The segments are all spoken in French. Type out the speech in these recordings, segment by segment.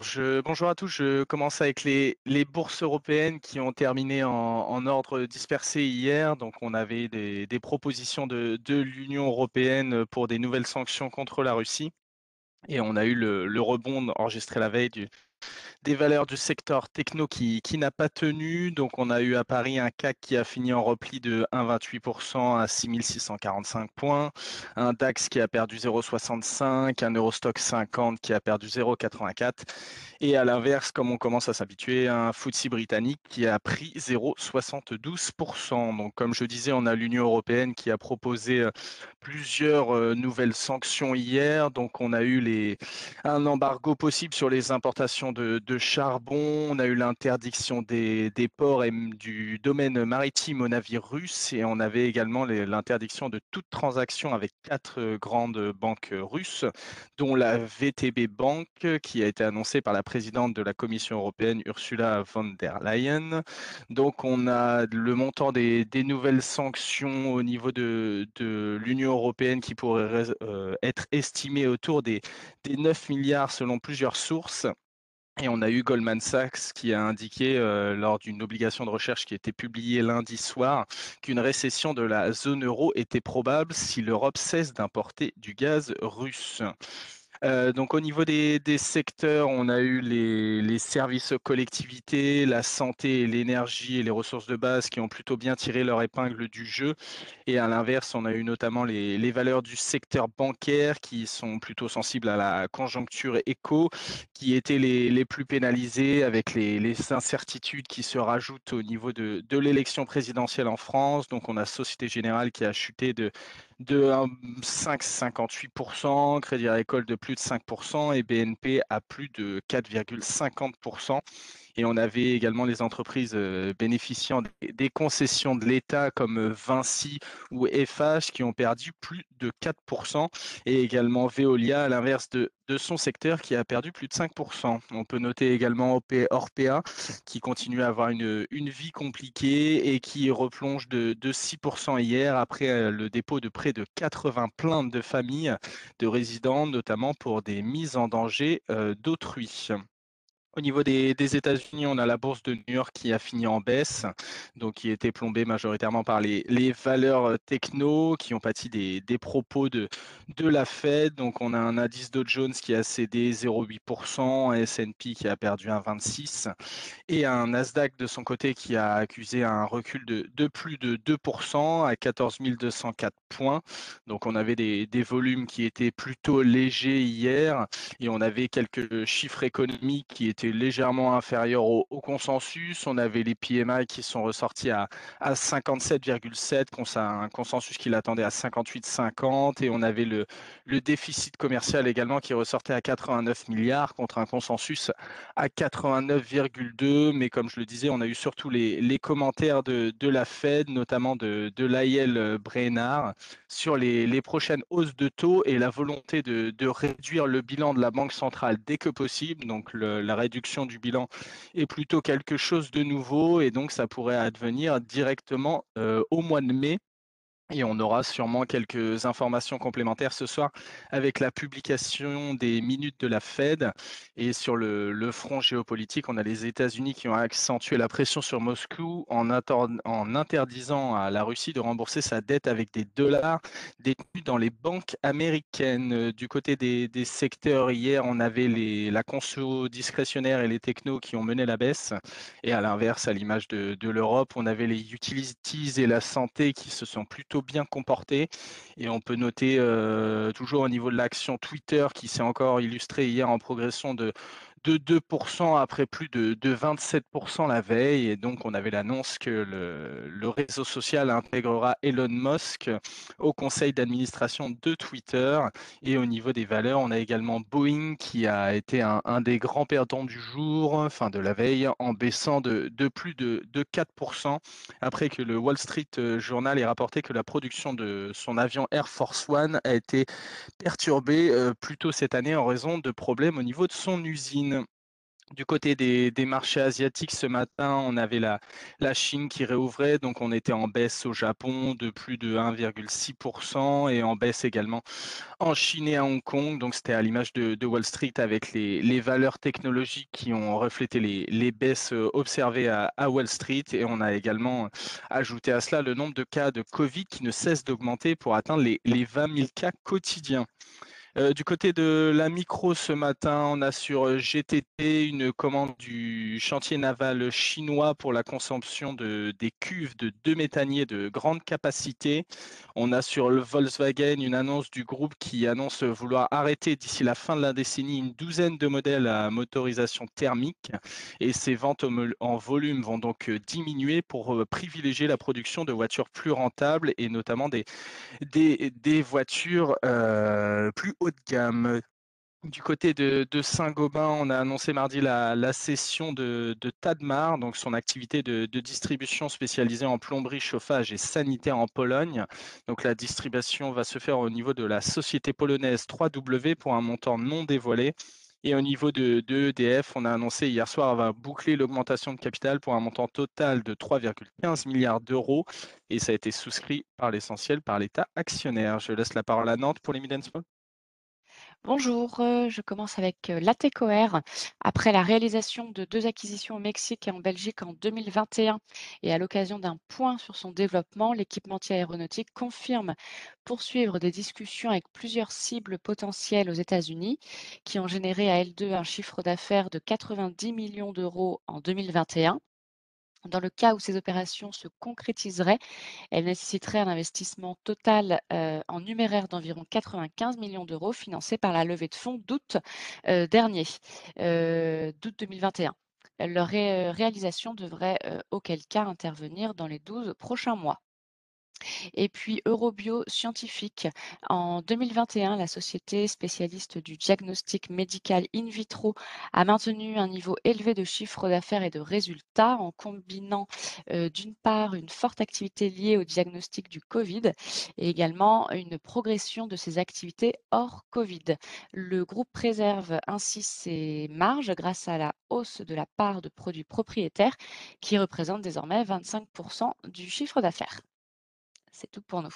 Bonjour à tous, je commence avec les bourses européennes qui ont terminé en ordre dispersé hier. Donc on avait des propositions de de l'Union européenne, pour des nouvelles sanctions contre la Russie et on a eu le le rebond enregistré la veille du des valeurs du secteur techno qui qui n'a pas tenu. Donc on a eu à Paris un CAC qui a fini en repli de 1,28 à 6 645 points, un DAX qui a perdu 0,65, un Eurostock 50 qui a perdu 0,84 et à l'inverse, comme on commence à s'habituer, un FTSE britannique qui a pris 0,72 Donc comme je disais, on a l'Union européenne qui a proposé, heu, plusieurs, heu, nouvelles sanctions hier. Donc on a eu les un embargo possible sur les importations de charbon, on a eu l'interdiction des ports et du domaine maritime aux navires russes et on avait également l'interdiction de toute transaction avec 4 heu, grandes banques, russes, dont la VTB Bank qui a été annoncée par la présidente de la Commission européenne, Ursula von der Leyen. Donc on a le montant des nouvelles sanctions au niveau de l'Union européenne qui pourrait heu, être estimé autour des 9 milliards selon plusieurs sources. Et on a eu Goldman Sachs qui a indiqué, heu, lors d'une obligation de recherche qui a été publiée lundi soir, qu'une récession de la zone euro était probable si l'Europe cesse d'importer du gaz russe. Heu, donc au niveau des secteurs, on a eu les services collectivités, la santé l'énergie et les ressources de base qui ont plutôt bien tiré leur épingle du jeu et à l'inverse, on a eu notamment les valeurs du secteur bancaire qui sont plutôt sensibles à la conjoncture éco, qui étaient les plus pénalisées avec les incertitudes qui se rajoutent au niveau de l'élection présidentielle en France. Donc on a Société Générale qui a chuté de de un 5,58% Crédit Agricole de plus de 5% et BNP à plus de 4,50 et on avait également les entreprises, heu, bénéficiant des concessions de l'État comme, heu, Vinci ou Eiffage qui ont perdu plus de 4% et également Veolia à l'inverse de de son secteur qui a perdu plus de 5% On peut noter également Orpea qui continue à avoir une, une vie compliquée et qui replonge de, de 6% hier après euh, le dépôt de près de 80 plaintes de familles de résidents, notamment pour des mises en danger euh, d'autrui. Au niveau des États-Unis, on a la bourse de New York qui a fini en baisse, donc qui était plombée majoritairement par les valeurs, heu, techno qui ont pâti des propos de la Fed. Donc on a un indice Dow Jones qui a cédé 0,8 un S&P qui a perdu 1,26 et un Nasdaq de son côté qui a accusé un recul de plus de 2 à 14 204 points. Donc on avait des volumes qui étaient plutôt légers hier et on avait quelques chiffres économiques qui étaient légèrement inférieur au, consensus. On avait les PMI qui sont ressortis à, à 57,7, un consensus qui l'attendait à 58,50. Et on avait le, le déficit commercial également qui ressortait à 89 milliards contre un consensus à 89,2. Mais comme je le disais, on a eu surtout les, les commentaires de, de la Fed, notamment de, de l'AIL Brainard, sur les, les prochaines hausses de taux et la volonté de, de réduire le bilan de la Banque centrale dès que possible. Donc la réduction du bilan est plutôt quelque chose de nouveau et donc ça pourrait advenir directement euh, au mois de mai et on aura sûrement quelques informations complémentaires ce soir avec la publication des minutes de la Fed. Et sur le, front géopolitique, on a les États-Unis qui ont accentué la pression sur Moscou en, interdisant à la Russie de rembourser sa dette avec des dollars détenus dans les banques américaines. Du côté des, secteurs, hier, on avait la conso discrétionnaire et les technos qui ont mené la baisse. Et à l'inverse, à l'image de l'Europe, on avait les utilities et la santé qui se sont plutôt bien comporté. Et on peut noter toujours au niveau de l'action Twitter qui s'est encore illustré hier en progression de de 2% après plus de, de 27% la veille. Et donc, on avait l'annonce que le, réseau social intégrera Elon Musk au conseil d'administration de Twitter. Et au niveau des valeurs, on a également Boeing qui a été un, des grands perdants du jour, enfin de la veille, en baissant de, plus de, de 4% après que le Wall Street Journal ait rapporté que la production de son avion Air Force One a été perturbée euh, plus tôt cette année en raison de problèmes au niveau de son usine. Du côté des marchés asiatiques, ce matin, on avait la Chine qui réouvrait, donc on était en baisse au Japon de plus de 1,6 et en baisse également en Chine et à Hong Kong. Donc c'était à l'image de Wall Street avec les valeurs technologiques qui ont reflété les baisses, heu, observées à à Wall Street et on a également ajouté à cela le nombre de cas de Covid qui ne cesse d'augmenter pour atteindre les les 20 000 cas quotidiens. Heu, du côté de la micro ce matin, on a sur, GTT une commande du chantier naval chinois pour la consomption de des cuves de 2 méthaniers de grande capacité. On a sur Volkswagen une annonce du groupe qui annonce vouloir arrêter d'ici la fin de la décennie une douzaine de modèles à motorisation thermique et ces ventes en volume vont donc, diminuer pour, privilégier la production de voitures plus rentables et notamment des voitures, plus de gamme. Du côté de Saint-Gobain, on a annoncé mardi la la cession de Tadmar, donc son activité de distribution spécialisée en plomberie, chauffage et sanitaire en Pologne. Donc la distribution va se faire au niveau de la société polonaise 3W pour un montant non dévoilé et au niveau de EDF, on a annoncé hier soir avoir bouclé l'augmentation de capital pour un montant total de 3,15 milliards d'euros et ça a été souscrit par l'essentiel par l'État actionnaire. Je laisse la parole à Nantes pour les Mid Bonjour, heu, je commence avec, heu, Latécoère. Après la réalisation de 2 acquisitions au Mexique et en Belgique en 2021 et à l'occasion d'un point sur son développement, l'équipementier aéronautique confirme poursuivre des discussions avec plusieurs cibles potentielles aux États-Unis, qui ont généré à L2 un chiffre d'affaires de 90 millions d'euros en 2021. Dans le cas où ces opérations se concrétiseraient, elles nécessiteraient un investissement total en numéraire d'environ 95 millions d'euros financé par la levée de fonds d'août dernier, euh, d'août 2021. Leur ré- réalisation devrait, auquel cas, intervenir dans les 12 prochains mois. Et puis Eurobio Scientifique. En 2021, la société spécialiste du diagnostic médical in vitro a maintenu un niveau élevé de chiffre d'affaires et de résultats en combinant euh, d'une part une forte activité liée au diagnostic du Covid et également une progression de ses activités hors Covid. Le groupe préserve ainsi ses marges grâce à la hausse de la part de produits propriétaires qui représente désormais 25% du chiffre d'affaires. C'est tout pour nous.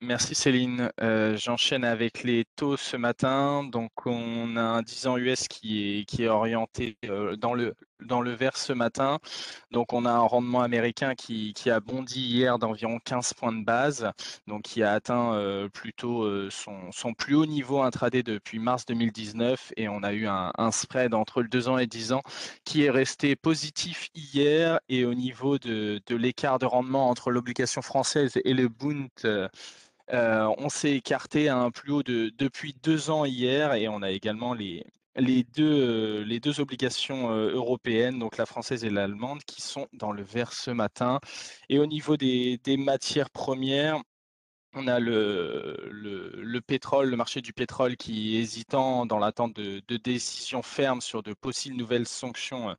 Merci Céline. Heu, j'enchaîne avec les taux ce matin. Donc on a un 10 ans US qui est qui est orienté, heu, dans le dans le vert ce matin. Donc on a un rendement américain qui qui a bondi hier d'environ 15 points de base, donc qui a atteint, heu, plutôt, heu, son son plus haut niveau intraday depuis mars 2019 et on a eu un spread entre le 2 ans et 10 ans qui est resté positif hier. Et au niveau de de l'écart de rendement entre l'obligation française et le Bund, Heu, on s'est écarté à un plus haut de depuis 2 ans hier. Et on a également les les 2, heu, les 2 obligations, heu, européennes, donc la française et l'allemande qui sont dans le vert ce matin. Et au niveau des des matières premières, on a le le le pétrole, le marché du pétrole qui est hésitant dans l'attente de de décisions fermes sur de possibles nouvelles sanctions,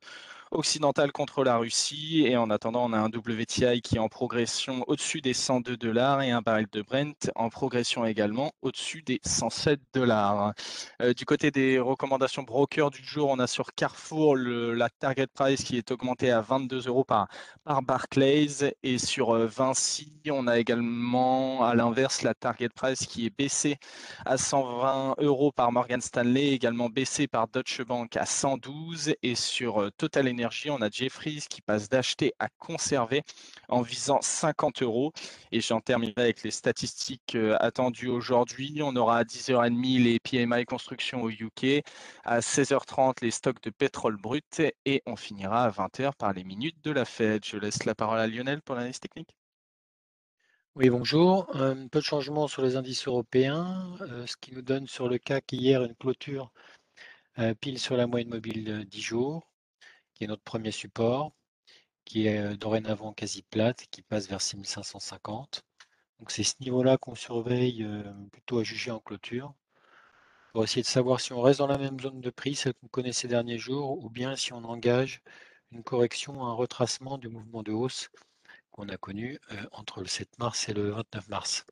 occidentale contre la Russie et en attendant, on a un WTI qui est en progression au-dessus des 102 dollars et un baril de Brent en progression également au-dessus des 107 dollars. Euh, du côté des recommandations broker du jour, on a sur Carrefour la target price qui est augmentée à 22 euros par, par Barclays et sur euh, Vinci, on a également à l'inverse la target price qui est baissée à 120 euros par Morgan Stanley, également baissée par Deutsche Bank à 112 et sur euh, Total Energy on a Jeffries qui passe d'acheter à conserver en visant 50 euros. Et j'en terminerai avec les statistiques euh, attendues aujourd'hui. On aura à 10h30 les PMI construction au UK, à 16h30 les stocks de pétrole brut et on finira à 20h par les minutes de la Fed. Je laisse la parole à Lionel pour l'analyse technique. Oui, bonjour. Un peu de changement sur les indices européens, euh, ce qui nous donne sur le CAC hier une clôture euh, pile sur la moyenne mobile de 10 jours qui est notre premier support, qui est euh, dorénavant quasi plate, qui passe vers 6550. Donc c'est ce niveau-là qu'on surveille plutôt à juger en clôture, pour essayer de savoir si on reste dans la même zone de prix, celle qu'on connaît ces derniers jours, ou bien si on engage une correction, un retracement du mouvement de hausse qu'on a connu euh, entre le 7 mars et le 29 mars.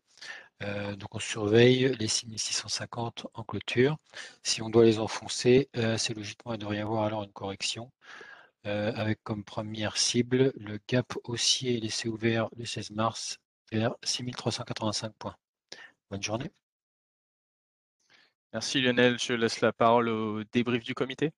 Euh, donc on surveille les 6650 en clôture. Si on doit les enfoncer, euh, c'est logiquement il devrait y avoir alors une correction avec comme première cible le gap haussier laissé ouvert le 16 mars vers 6385 points. Bonne journée. Merci Lionel, je laisse la parole au débrief du comité.